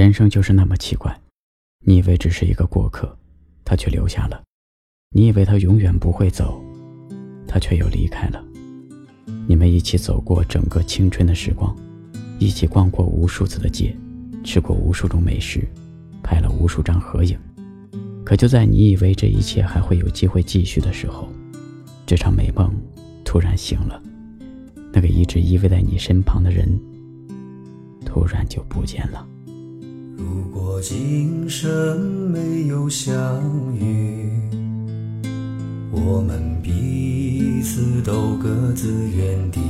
人生就是那么奇怪，你以为只是一个过客，他却留下了；你以为他永远不会走，他却又离开了。你们一起走过整个青春的时光，一起逛过无数次的街，吃过无数种美食，拍了无数张合影。可就在你以为这一切还会有机会继续的时候，这场美梦突然醒了。那个一直依偎在你身旁的人，突然就不见了。如果今生没有相遇，我们彼此都各自远地。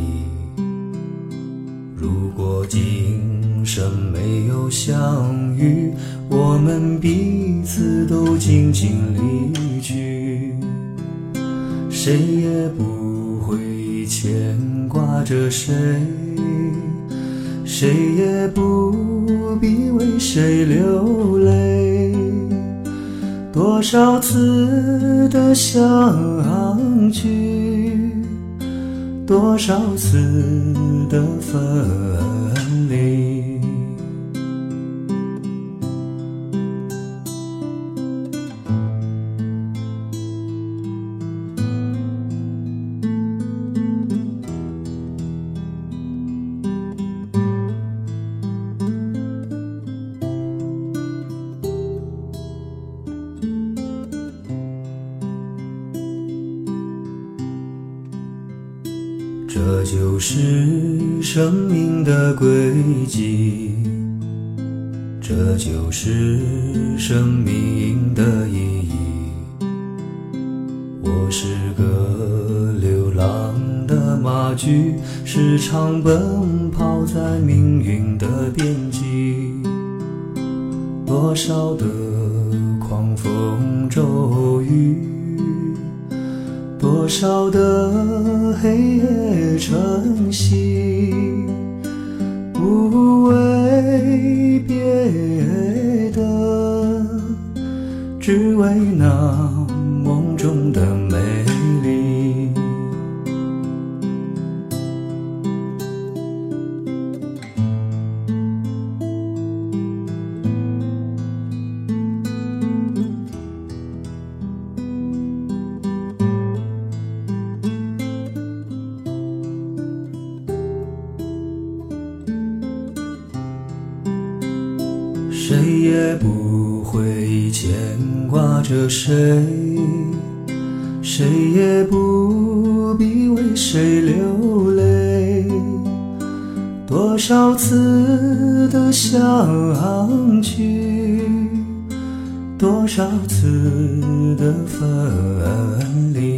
如果今生没有相遇，我们彼此都静静离去，谁也不会牵挂着谁，谁也不谁流泪。多少次的相聚，多少次的分离。这就是生命的轨迹，这就是生命的意义。我是个流浪的马驹，时常奔跑在命运的边际。多少的狂风骤雨。多少的黑夜晨曦，不为别的，只为那梦中的美。谁也不会牵挂着谁，谁也不必为谁流泪。多少次的相聚，多少次的分离。